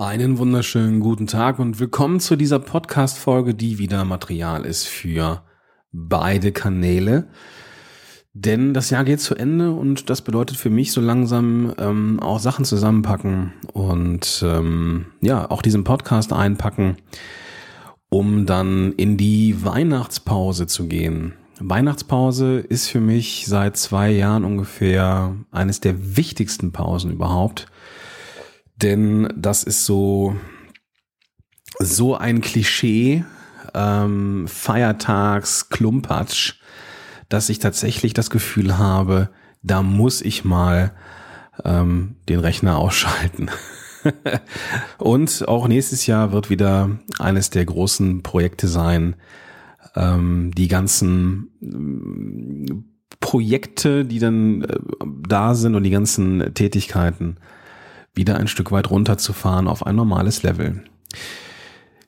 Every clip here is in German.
Einen wunderschönen guten Tag und willkommen zu dieser Podcast-Folge, die wieder Material ist für beide Kanäle. Denn das Jahr geht zu Ende und das bedeutet für mich so langsam ähm, auch Sachen zusammenpacken und ähm, ja, auch diesen Podcast einpacken, um dann in die Weihnachtspause zu gehen. Weihnachtspause ist für mich seit zwei Jahren ungefähr eines der wichtigsten Pausen überhaupt denn das ist so, so ein Klischee, ähm, Feiertags, Klumpatsch, dass ich tatsächlich das Gefühl habe, da muss ich mal ähm, den Rechner ausschalten. Und auch nächstes Jahr wird wieder eines der großen Projekte sein, ähm, die ganzen äh, Projekte, die dann äh, da sind und die ganzen Tätigkeiten wieder ein Stück weit runterzufahren auf ein normales Level.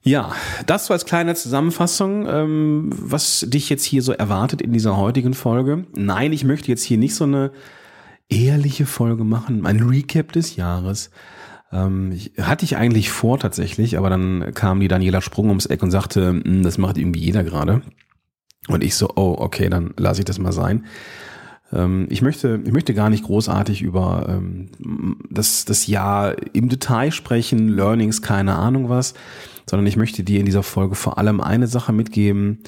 Ja, das so als kleine Zusammenfassung, ähm, was dich jetzt hier so erwartet in dieser heutigen Folge. Nein, ich möchte jetzt hier nicht so eine ehrliche Folge machen, ein Recap des Jahres. Ähm, ich, hatte ich eigentlich vor tatsächlich, aber dann kam die Daniela Sprung ums Eck und sagte, hm, das macht irgendwie jeder gerade. Und ich so, oh, okay, dann lasse ich das mal sein. Ähm, ich möchte, ich möchte gar nicht großartig über ähm, das, das Jahr im Detail sprechen, Learnings, keine Ahnung was, sondern ich möchte dir in dieser Folge vor allem eine Sache mitgeben,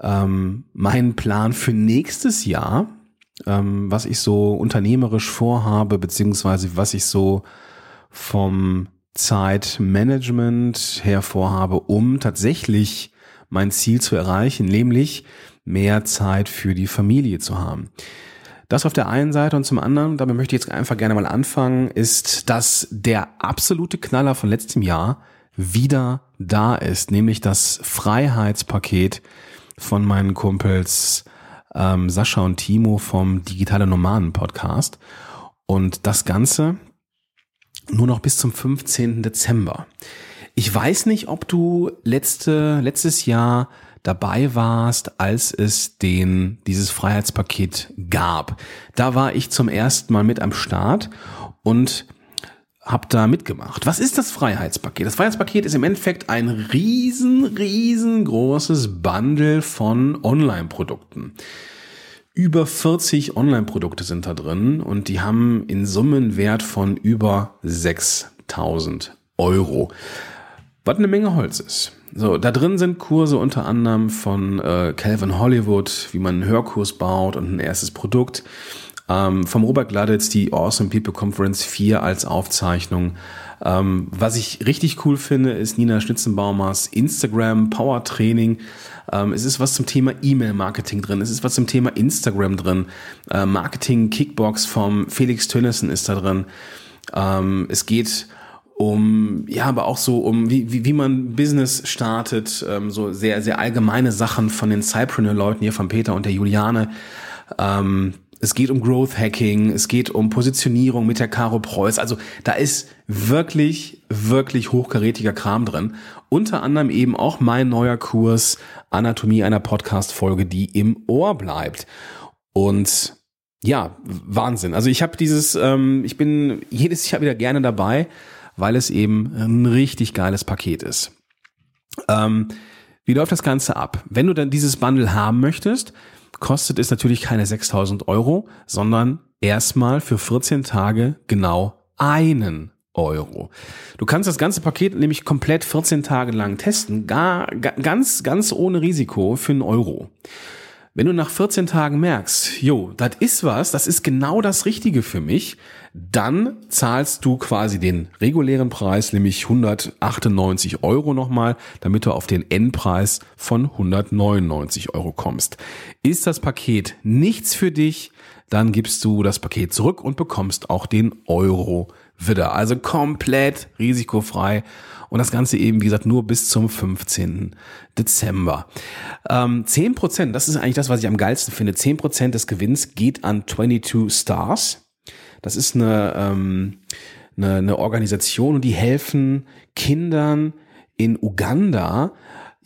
ähm, meinen Plan für nächstes Jahr, ähm, was ich so unternehmerisch vorhabe, beziehungsweise was ich so vom Zeitmanagement her vorhabe, um tatsächlich mein Ziel zu erreichen, nämlich mehr Zeit für die Familie zu haben. Das auf der einen Seite und zum anderen, damit möchte ich jetzt einfach gerne mal anfangen, ist, dass der absolute Knaller von letztem Jahr wieder da ist, nämlich das Freiheitspaket von meinen Kumpels ähm, Sascha und Timo vom Digitale Nomaden Podcast. Und das Ganze nur noch bis zum 15. Dezember. Ich weiß nicht, ob du letzte, letztes Jahr dabei warst, als es den, dieses Freiheitspaket gab. Da war ich zum ersten Mal mit am Start und habe da mitgemacht. Was ist das Freiheitspaket? Das Freiheitspaket ist im Endeffekt ein riesen, riesengroßes Bundle von Online-Produkten. Über 40 Online-Produkte sind da drin und die haben in Summen Wert von über 6000 Euro. Was eine Menge Holz ist. So, da drin sind Kurse unter anderem von äh, Calvin Hollywood, wie man einen Hörkurs baut und ein erstes Produkt. Ähm, vom Robert Gladitz die Awesome People Conference 4 als Aufzeichnung. Ähm, was ich richtig cool finde, ist Nina Schnitzenbaumers Instagram Power Training. Ähm, es ist was zum Thema E-Mail-Marketing drin. Es ist was zum Thema Instagram drin. Äh, Marketing Kickbox vom Felix Tönnissen ist da drin. Ähm, es geht um, ja, aber auch so um, wie, wie, wie man Business startet, ähm, so sehr, sehr allgemeine Sachen von den Cypreneur-Leuten hier, von Peter und der Juliane. Ähm, es geht um Growth Hacking, es geht um Positionierung mit der Caro Preuß. Also da ist wirklich, wirklich hochkarätiger Kram drin. Unter anderem eben auch mein neuer Kurs Anatomie einer Podcast-Folge, die im Ohr bleibt. Und ja, Wahnsinn. Also ich habe dieses, ähm, ich bin jedes Jahr wieder gerne dabei weil es eben ein richtig geiles Paket ist. Ähm, wie läuft das Ganze ab? Wenn du dann dieses Bundle haben möchtest, kostet es natürlich keine 6000 Euro, sondern erstmal für 14 Tage genau einen Euro. Du kannst das ganze Paket nämlich komplett 14 Tage lang testen, gar, ganz, ganz ohne Risiko für einen Euro. Wenn du nach 14 Tagen merkst, jo, das ist was, das ist genau das Richtige für mich, dann zahlst du quasi den regulären Preis, nämlich 198 Euro nochmal, damit du auf den Endpreis von 199 Euro kommst. Ist das Paket nichts für dich, dann gibst du das Paket zurück und bekommst auch den Euro wieder. Also komplett risikofrei. Und das Ganze eben, wie gesagt, nur bis zum 15. Dezember. Ähm, 10%, das ist eigentlich das, was ich am geilsten finde. 10% des Gewinns geht an 22 Stars. Das ist eine, ähm, eine, eine Organisation und die helfen Kindern in Uganda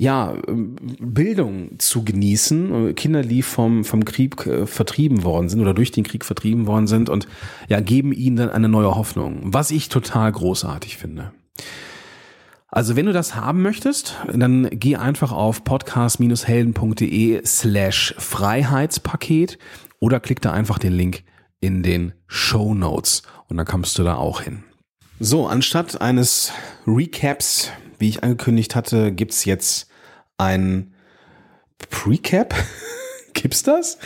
ja, Bildung zu genießen, Kinder, die vom, vom Krieg äh, vertrieben worden sind oder durch den Krieg vertrieben worden sind und ja, geben ihnen dann eine neue Hoffnung, was ich total großartig finde. Also wenn du das haben möchtest, dann geh einfach auf podcast-helden.de slash Freiheitspaket oder klick da einfach den Link in den Show Notes und dann kommst du da auch hin. So, anstatt eines Recaps, wie ich angekündigt hatte, gibt's jetzt ein Precap. Gibt's das?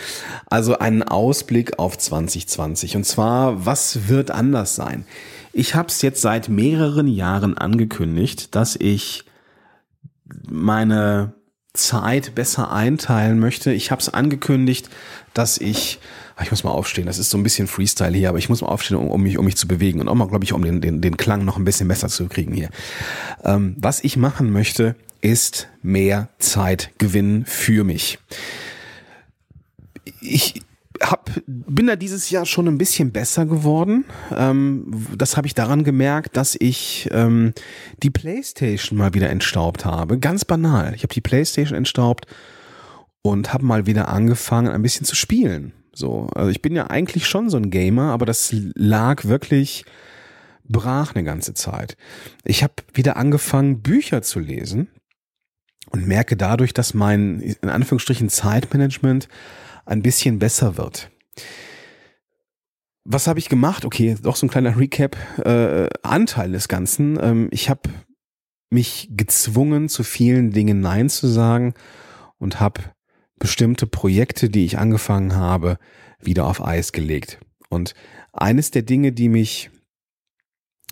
Also einen Ausblick auf 2020. Und zwar, was wird anders sein? Ich habe es jetzt seit mehreren Jahren angekündigt, dass ich meine Zeit besser einteilen möchte. Ich habe es angekündigt, dass ich, ich muss mal aufstehen, das ist so ein bisschen Freestyle hier, aber ich muss mal aufstehen, um, um mich, um mich zu bewegen und auch mal, glaube ich, um den, den, den Klang noch ein bisschen besser zu kriegen hier. Ähm, was ich machen möchte, ist mehr Zeit gewinnen für mich. Ich hab, bin da dieses Jahr schon ein bisschen besser geworden. Ähm, das habe ich daran gemerkt, dass ich ähm, die PlayStation mal wieder entstaubt habe. Ganz banal. Ich habe die PlayStation entstaubt und habe mal wieder angefangen, ein bisschen zu spielen. So, also ich bin ja eigentlich schon so ein Gamer, aber das lag wirklich brach eine ganze Zeit. Ich habe wieder angefangen, Bücher zu lesen und merke dadurch, dass mein in Anführungsstrichen Zeitmanagement ein bisschen besser wird. Was habe ich gemacht? Okay, doch so ein kleiner Recap. Äh, Anteil des Ganzen. Ähm, ich habe mich gezwungen, zu vielen Dingen Nein zu sagen und habe bestimmte Projekte, die ich angefangen habe, wieder auf Eis gelegt. Und eines der Dinge, die mich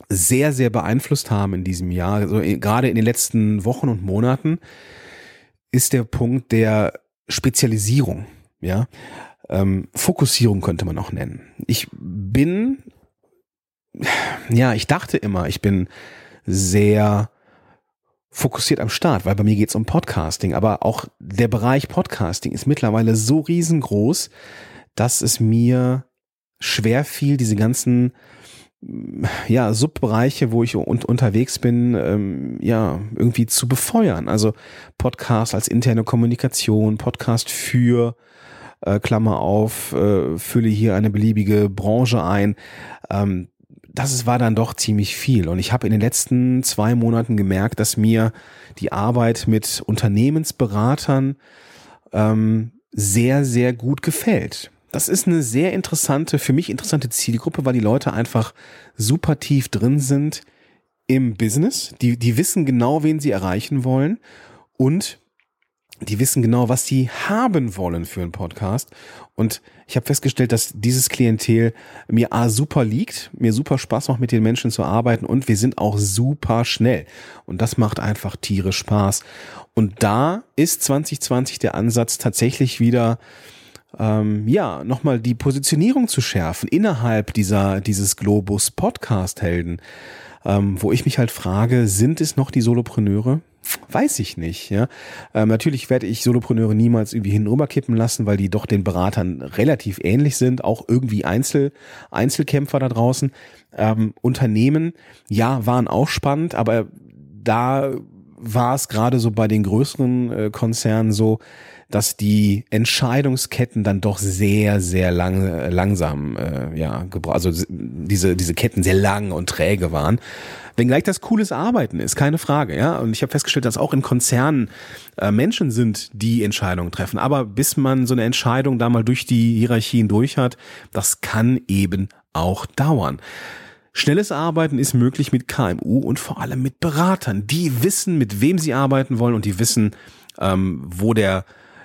sehr, sehr beeinflusst haben in diesem Jahr, also gerade in den letzten Wochen und Monaten, ist der Punkt der Spezialisierung. Ja, ähm, Fokussierung könnte man auch nennen. Ich bin, ja, ich dachte immer, ich bin sehr fokussiert am Start, weil bei mir geht es um Podcasting, aber auch der Bereich Podcasting ist mittlerweile so riesengroß, dass es mir schwer fiel, diese ganzen ja, Subbereiche, wo ich un unterwegs bin, ähm, ja, irgendwie zu befeuern. Also Podcast als interne Kommunikation, Podcast für äh, Klammer auf, äh, fülle hier eine beliebige Branche ein. Ähm, das war dann doch ziemlich viel. Und ich habe in den letzten zwei Monaten gemerkt, dass mir die Arbeit mit Unternehmensberatern ähm, sehr, sehr gut gefällt. Das ist eine sehr interessante, für mich interessante Zielgruppe, weil die Leute einfach super tief drin sind im Business. Die, die wissen genau, wen sie erreichen wollen und die wissen genau, was sie haben wollen für einen Podcast. Und ich habe festgestellt, dass dieses Klientel mir A super liegt, mir super Spaß macht, mit den Menschen zu arbeiten und wir sind auch super schnell. Und das macht einfach tierisch Spaß. Und da ist 2020 der Ansatz tatsächlich wieder ähm, ja, nochmal die Positionierung zu schärfen innerhalb dieser, dieses Globus Podcast Helden, ähm, wo ich mich halt frage, sind es noch die Solopreneure? Weiß ich nicht, ja. Ähm, natürlich werde ich Solopreneure niemals irgendwie hinüberkippen lassen, weil die doch den Beratern relativ ähnlich sind, auch irgendwie Einzel, Einzelkämpfer da draußen. Ähm, Unternehmen, ja, waren auch spannend, aber da war es gerade so bei den größeren äh, Konzernen so, dass die Entscheidungsketten dann doch sehr, sehr lang, langsam, äh, ja, also diese, diese Ketten sehr lang und träge waren. Wenngleich das cooles Arbeiten ist, keine Frage, ja. Und ich habe festgestellt, dass auch in Konzernen äh, Menschen sind, die Entscheidungen treffen. Aber bis man so eine Entscheidung da mal durch die Hierarchien durch hat, das kann eben auch dauern. Schnelles Arbeiten ist möglich mit KMU und vor allem mit Beratern. Die wissen, mit wem sie arbeiten wollen und die wissen, ähm, wo der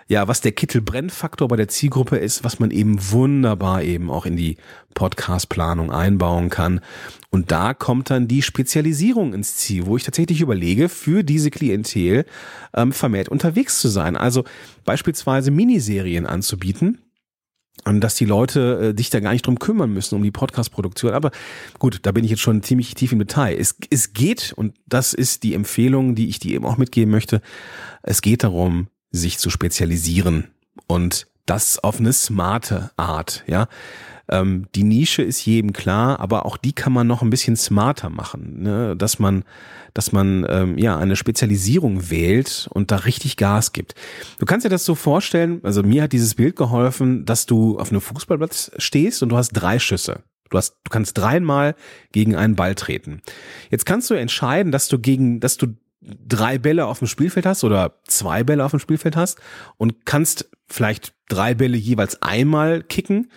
ja, was der Kittelbrennfaktor bei der Zielgruppe ist, was man eben wunderbar eben auch in die Podcast-Planung einbauen kann. Und da kommt dann die Spezialisierung ins Ziel, wo ich tatsächlich überlege, für diese Klientel ähm, vermehrt unterwegs zu sein. Also beispielsweise Miniserien anzubieten, und dass die Leute äh, dich da gar nicht drum kümmern müssen, um die Podcast-Produktion. Aber gut, da bin ich jetzt schon ziemlich tief im Detail. Es, es geht, und das ist die Empfehlung, die ich dir eben auch mitgeben möchte, es geht darum, sich zu spezialisieren und das auf eine smarte Art, ja. Ähm, die Nische ist jedem klar, aber auch die kann man noch ein bisschen smarter machen, ne? dass man, dass man ähm, ja eine Spezialisierung wählt und da richtig Gas gibt. Du kannst dir das so vorstellen, also mir hat dieses Bild geholfen, dass du auf einem Fußballplatz stehst und du hast drei Schüsse. Du hast, du kannst dreimal gegen einen Ball treten. Jetzt kannst du entscheiden, dass du gegen, dass du drei Bälle auf dem Spielfeld hast oder zwei Bälle auf dem Spielfeld hast und kannst vielleicht drei Bälle jeweils einmal kicken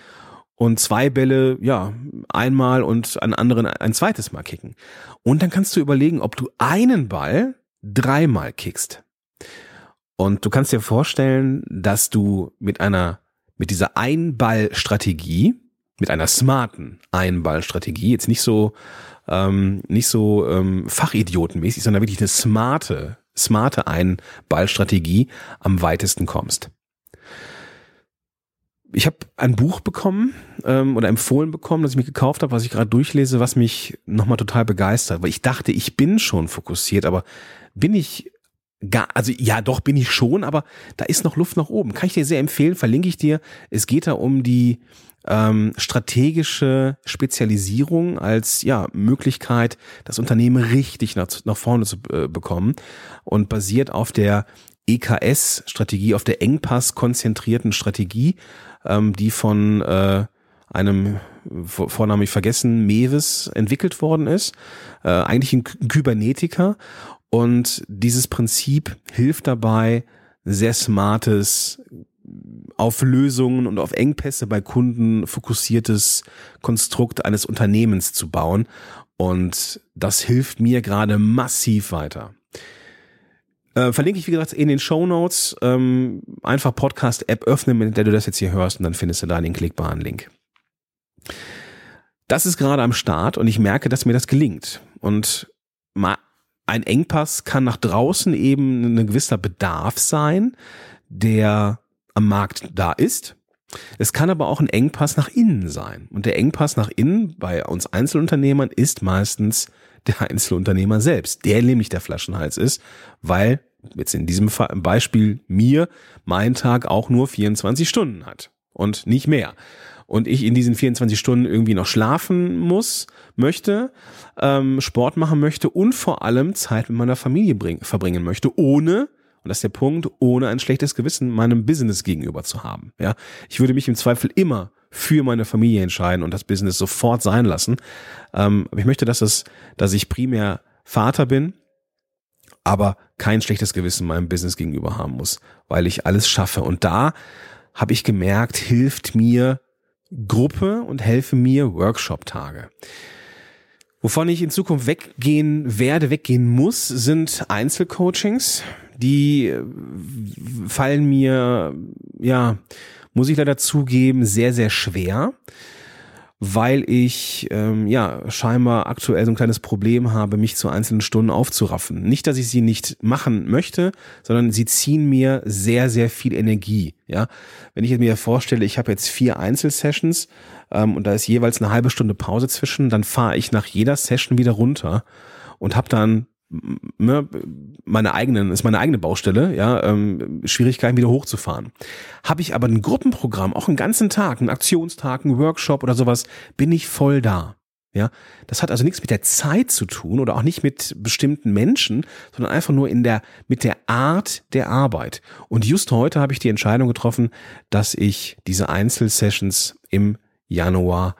und zwei Bälle, ja, einmal und einen anderen ein zweites Mal kicken. Und dann kannst du überlegen, ob du einen Ball dreimal kickst. Und du kannst dir vorstellen, dass du mit einer, mit dieser Einballstrategie, mit einer smarten Einballstrategie, jetzt nicht so, ähm, nicht so ähm, fachidiotenmäßig, sondern wirklich eine smarte, smarte Einballstrategie am weitesten kommst ich habe ein Buch bekommen ähm, oder empfohlen bekommen, das ich mir gekauft habe, was ich gerade durchlese, was mich nochmal total begeistert. Weil ich dachte, ich bin schon fokussiert, aber bin ich gar, also ja, doch bin ich schon, aber da ist noch Luft nach oben. Kann ich dir sehr empfehlen, verlinke ich dir. Es geht da um die ähm, strategische Spezialisierung als ja Möglichkeit, das Unternehmen richtig nach, nach vorne zu äh, bekommen und basiert auf der EKS-Strategie, auf der Engpass-konzentrierten Strategie ähm, die von äh, einem vornamig vergessen, Mewes entwickelt worden ist. Äh, eigentlich ein Kybernetiker. Und dieses Prinzip hilft dabei, sehr smartes auf Lösungen und auf Engpässe bei Kunden fokussiertes Konstrukt eines Unternehmens zu bauen. Und das hilft mir gerade massiv weiter. Äh, verlinke ich, wie gesagt, in den Show Notes. Ähm, einfach Podcast-App öffnen, mit der du das jetzt hier hörst, und dann findest du da den klickbaren Link. Das ist gerade am Start und ich merke, dass mir das gelingt. Und ein Engpass kann nach draußen eben ein gewisser Bedarf sein, der am Markt da ist. Es kann aber auch ein Engpass nach innen sein. Und der Engpass nach innen bei uns Einzelunternehmern ist meistens der Einzelunternehmer selbst, der nämlich der Flaschenhals ist, weil jetzt in diesem Beispiel mir mein Tag auch nur 24 Stunden hat und nicht mehr. Und ich in diesen 24 Stunden irgendwie noch schlafen muss, möchte, ähm, Sport machen möchte und vor allem Zeit mit meiner Familie bring, verbringen möchte, ohne und das ist der Punkt, ohne ein schlechtes Gewissen meinem Business gegenüber zu haben. Ja, ich würde mich im Zweifel immer für meine Familie entscheiden und das Business sofort sein lassen. Ähm, aber ich möchte, dass es, dass ich primär Vater bin, aber kein schlechtes Gewissen meinem Business gegenüber haben muss, weil ich alles schaffe. Und da habe ich gemerkt, hilft mir Gruppe und helfe mir Workshop-Tage. Wovon ich in Zukunft weggehen werde, weggehen muss, sind Einzelcoachings. Die äh, fallen mir, ja, muss ich leider zugeben, sehr, sehr schwer, weil ich ähm, ja scheinbar aktuell so ein kleines Problem habe, mich zu einzelnen Stunden aufzuraffen. Nicht, dass ich sie nicht machen möchte, sondern sie ziehen mir sehr, sehr viel Energie. Ja, wenn ich mir vorstelle, ich habe jetzt vier Einzelsessions ähm, und da ist jeweils eine halbe Stunde Pause zwischen, dann fahre ich nach jeder Session wieder runter und habe dann ne, meine eigenen, ist meine eigene Baustelle, ja, ähm, Schwierigkeiten wieder hochzufahren. Habe ich aber ein Gruppenprogramm, auch einen ganzen Tag, einen Aktionstag, einen Workshop oder sowas, bin ich voll da. Ja, das hat also nichts mit der Zeit zu tun oder auch nicht mit bestimmten Menschen, sondern einfach nur in der, mit der Art der Arbeit. Und just heute habe ich die Entscheidung getroffen, dass ich diese Einzelsessions im Januar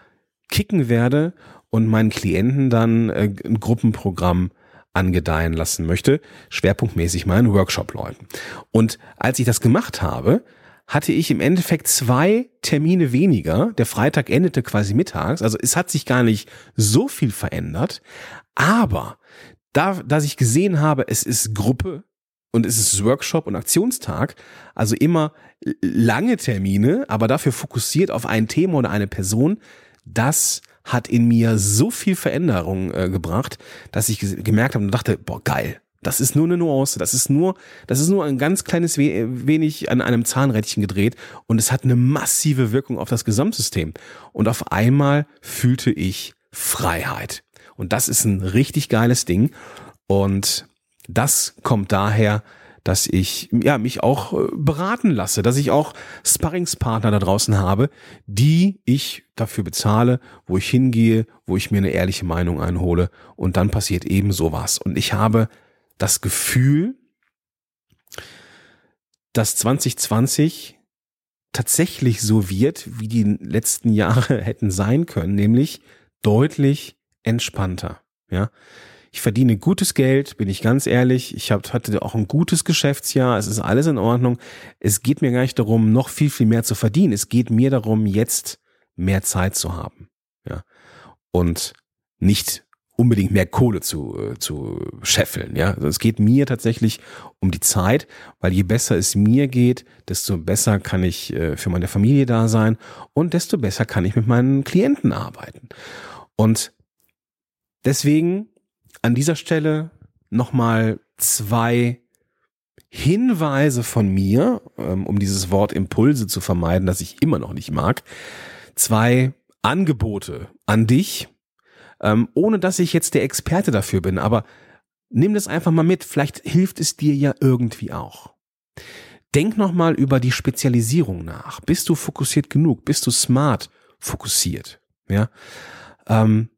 kicken werde und meinen Klienten dann äh, ein Gruppenprogramm angedeihen lassen möchte, schwerpunktmäßig meinen Workshop-Leuten. Und als ich das gemacht habe, hatte ich im Endeffekt zwei Termine weniger. Der Freitag endete quasi mittags. Also es hat sich gar nicht so viel verändert. Aber da, dass ich gesehen habe, es ist Gruppe und es ist Workshop und Aktionstag, also immer lange Termine, aber dafür fokussiert auf ein Thema oder eine Person, das hat in mir so viel Veränderung äh, gebracht, dass ich gemerkt habe und dachte, boah, geil. Das ist nur eine Nuance, das ist nur, das ist nur ein ganz kleines wenig an einem Zahnrädchen gedreht und es hat eine massive Wirkung auf das Gesamtsystem. Und auf einmal fühlte ich Freiheit. Und das ist ein richtig geiles Ding. Und das kommt daher, dass ich ja mich auch äh, beraten lasse, dass ich auch Sparringspartner da draußen habe, die ich dafür bezahle, wo ich hingehe, wo ich mir eine ehrliche Meinung einhole und dann passiert eben sowas. Und ich habe das Gefühl, dass 2020 tatsächlich so wird, wie die letzten Jahre hätten sein können, nämlich deutlich entspannter. Ja, ich verdiene gutes Geld, bin ich ganz ehrlich. Ich hab, hatte auch ein gutes Geschäftsjahr. Es ist alles in Ordnung. Es geht mir gar nicht darum, noch viel, viel mehr zu verdienen. Es geht mir darum, jetzt mehr Zeit zu haben. Ja. Und nicht unbedingt mehr Kohle zu, äh, zu scheffeln. Ja, also es geht mir tatsächlich um die Zeit, weil je besser es mir geht, desto besser kann ich äh, für meine Familie da sein und desto besser kann ich mit meinen Klienten arbeiten. Und deswegen an dieser Stelle nochmal zwei Hinweise von mir, ähm, um dieses Wort Impulse zu vermeiden, das ich immer noch nicht mag. Zwei Angebote an dich, ähm, ohne dass ich jetzt der Experte dafür bin, aber nimm das einfach mal mit, vielleicht hilft es dir ja irgendwie auch. Denk nochmal über die Spezialisierung nach. Bist du fokussiert genug? Bist du smart fokussiert? Ja. Ähm,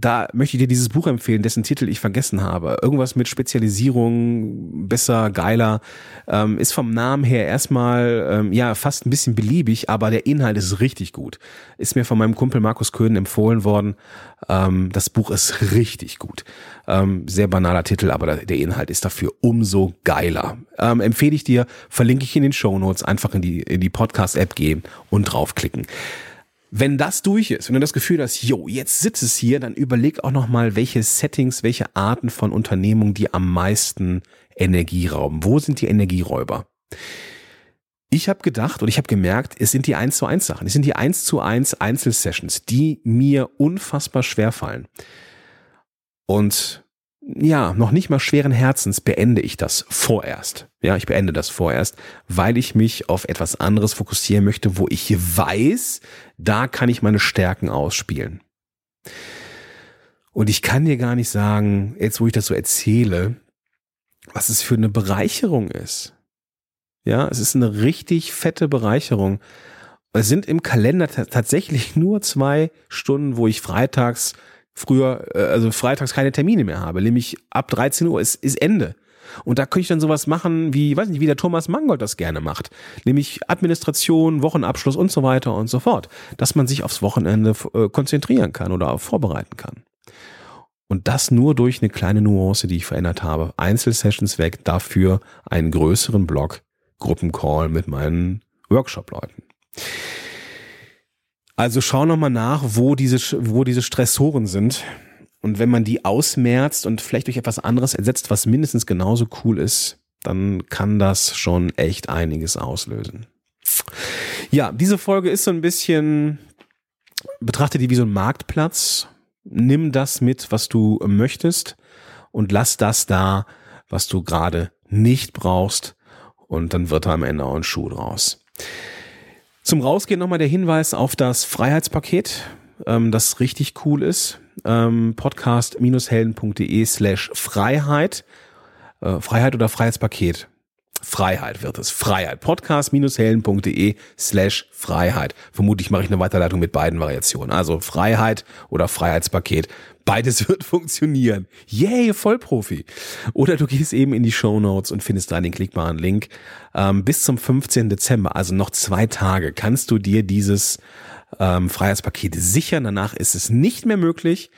da möchte ich dir dieses Buch empfehlen, dessen Titel ich vergessen habe. Irgendwas mit Spezialisierung, besser, geiler. Ähm, ist vom Namen her erstmal ähm, ja fast ein bisschen beliebig, aber der Inhalt ist richtig gut. Ist mir von meinem Kumpel Markus Köhn empfohlen worden. Ähm, das Buch ist richtig gut. Ähm, sehr banaler Titel, aber der Inhalt ist dafür umso geiler. Ähm, empfehle ich dir, verlinke ich in den Show Notes, einfach in die, in die Podcast-App gehen und draufklicken. Wenn das durch ist, wenn du das Gefühl hast, jo, jetzt sitzt es hier, dann überleg auch nochmal, welche Settings, welche Arten von Unternehmungen die am meisten Energie rauben. Wo sind die Energieräuber? Ich habe gedacht und ich habe gemerkt, es sind die 1 zu 1 Sachen. Es sind die 1 zu 1 Einzelsessions, die mir unfassbar schwer fallen. Und ja, noch nicht mal schweren Herzens beende ich das vorerst. Ja, ich beende das vorerst, weil ich mich auf etwas anderes fokussieren möchte, wo ich weiß, da kann ich meine Stärken ausspielen. Und ich kann dir gar nicht sagen, jetzt wo ich das so erzähle, was es für eine Bereicherung ist. Ja, es ist eine richtig fette Bereicherung. Es sind im Kalender tatsächlich nur zwei Stunden, wo ich freitags früher, äh, also freitags keine Termine mehr habe, nämlich ab 13 Uhr ist, ist Ende. Und da könnte ich dann sowas machen, wie, weiß nicht, wie der Thomas Mangold das gerne macht. Nämlich Administration, Wochenabschluss und so weiter und so fort. Dass man sich aufs Wochenende äh, konzentrieren kann oder vorbereiten kann. Und das nur durch eine kleine Nuance, die ich verändert habe. Einzelsessions weg, dafür einen größeren Block, Gruppencall mit meinen Workshop-Leuten. Also schau nochmal nach, wo diese, wo diese Stressoren sind. Und wenn man die ausmerzt und vielleicht durch etwas anderes ersetzt, was mindestens genauso cool ist, dann kann das schon echt einiges auslösen. Ja, diese Folge ist so ein bisschen, betrachte die wie so ein Marktplatz. Nimm das mit, was du möchtest und lass das da, was du gerade nicht brauchst. Und dann wird da am Ende auch ein Schuh draus. Zum Rausgehen nochmal der Hinweis auf das Freiheitspaket, ähm, das richtig cool ist. Ähm, Podcast-helden.de slash Freiheit. Äh, Freiheit oder Freiheitspaket? Freiheit wird es. Freiheit. Podcast-helden.de slash Freiheit. Vermutlich mache ich eine Weiterleitung mit beiden Variationen. Also Freiheit oder Freiheitspaket. Beides wird funktionieren. Yay, Vollprofi. Oder du gehst eben in die Show Notes und findest da den klickbaren Link. Ähm, bis zum 15. Dezember, also noch zwei Tage, kannst du dir dieses ähm, Freiheitspaket sichern. Danach ist es nicht mehr möglich,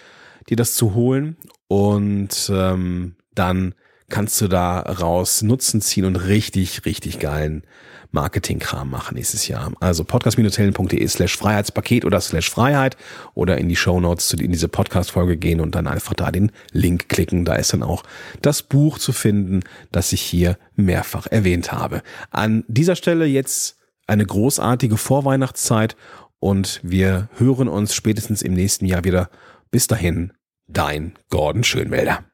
dir das zu holen. Und ähm, dann kannst du da raus Nutzen ziehen und richtig, richtig geilen Marketingkram machen nächstes Jahr. Also podcast-helden.de slash Freiheitspaket oder slash Freiheit oder in die Show Notes zu in diese Podcast-Folge gehen und dann einfach da den Link klicken. Da ist dann auch das Buch zu finden, das ich hier mehrfach erwähnt habe. An dieser Stelle jetzt eine großartige Vorweihnachtszeit und wir hören uns spätestens im nächsten Jahr wieder. Bis dahin, dein Gordon Schönwälder.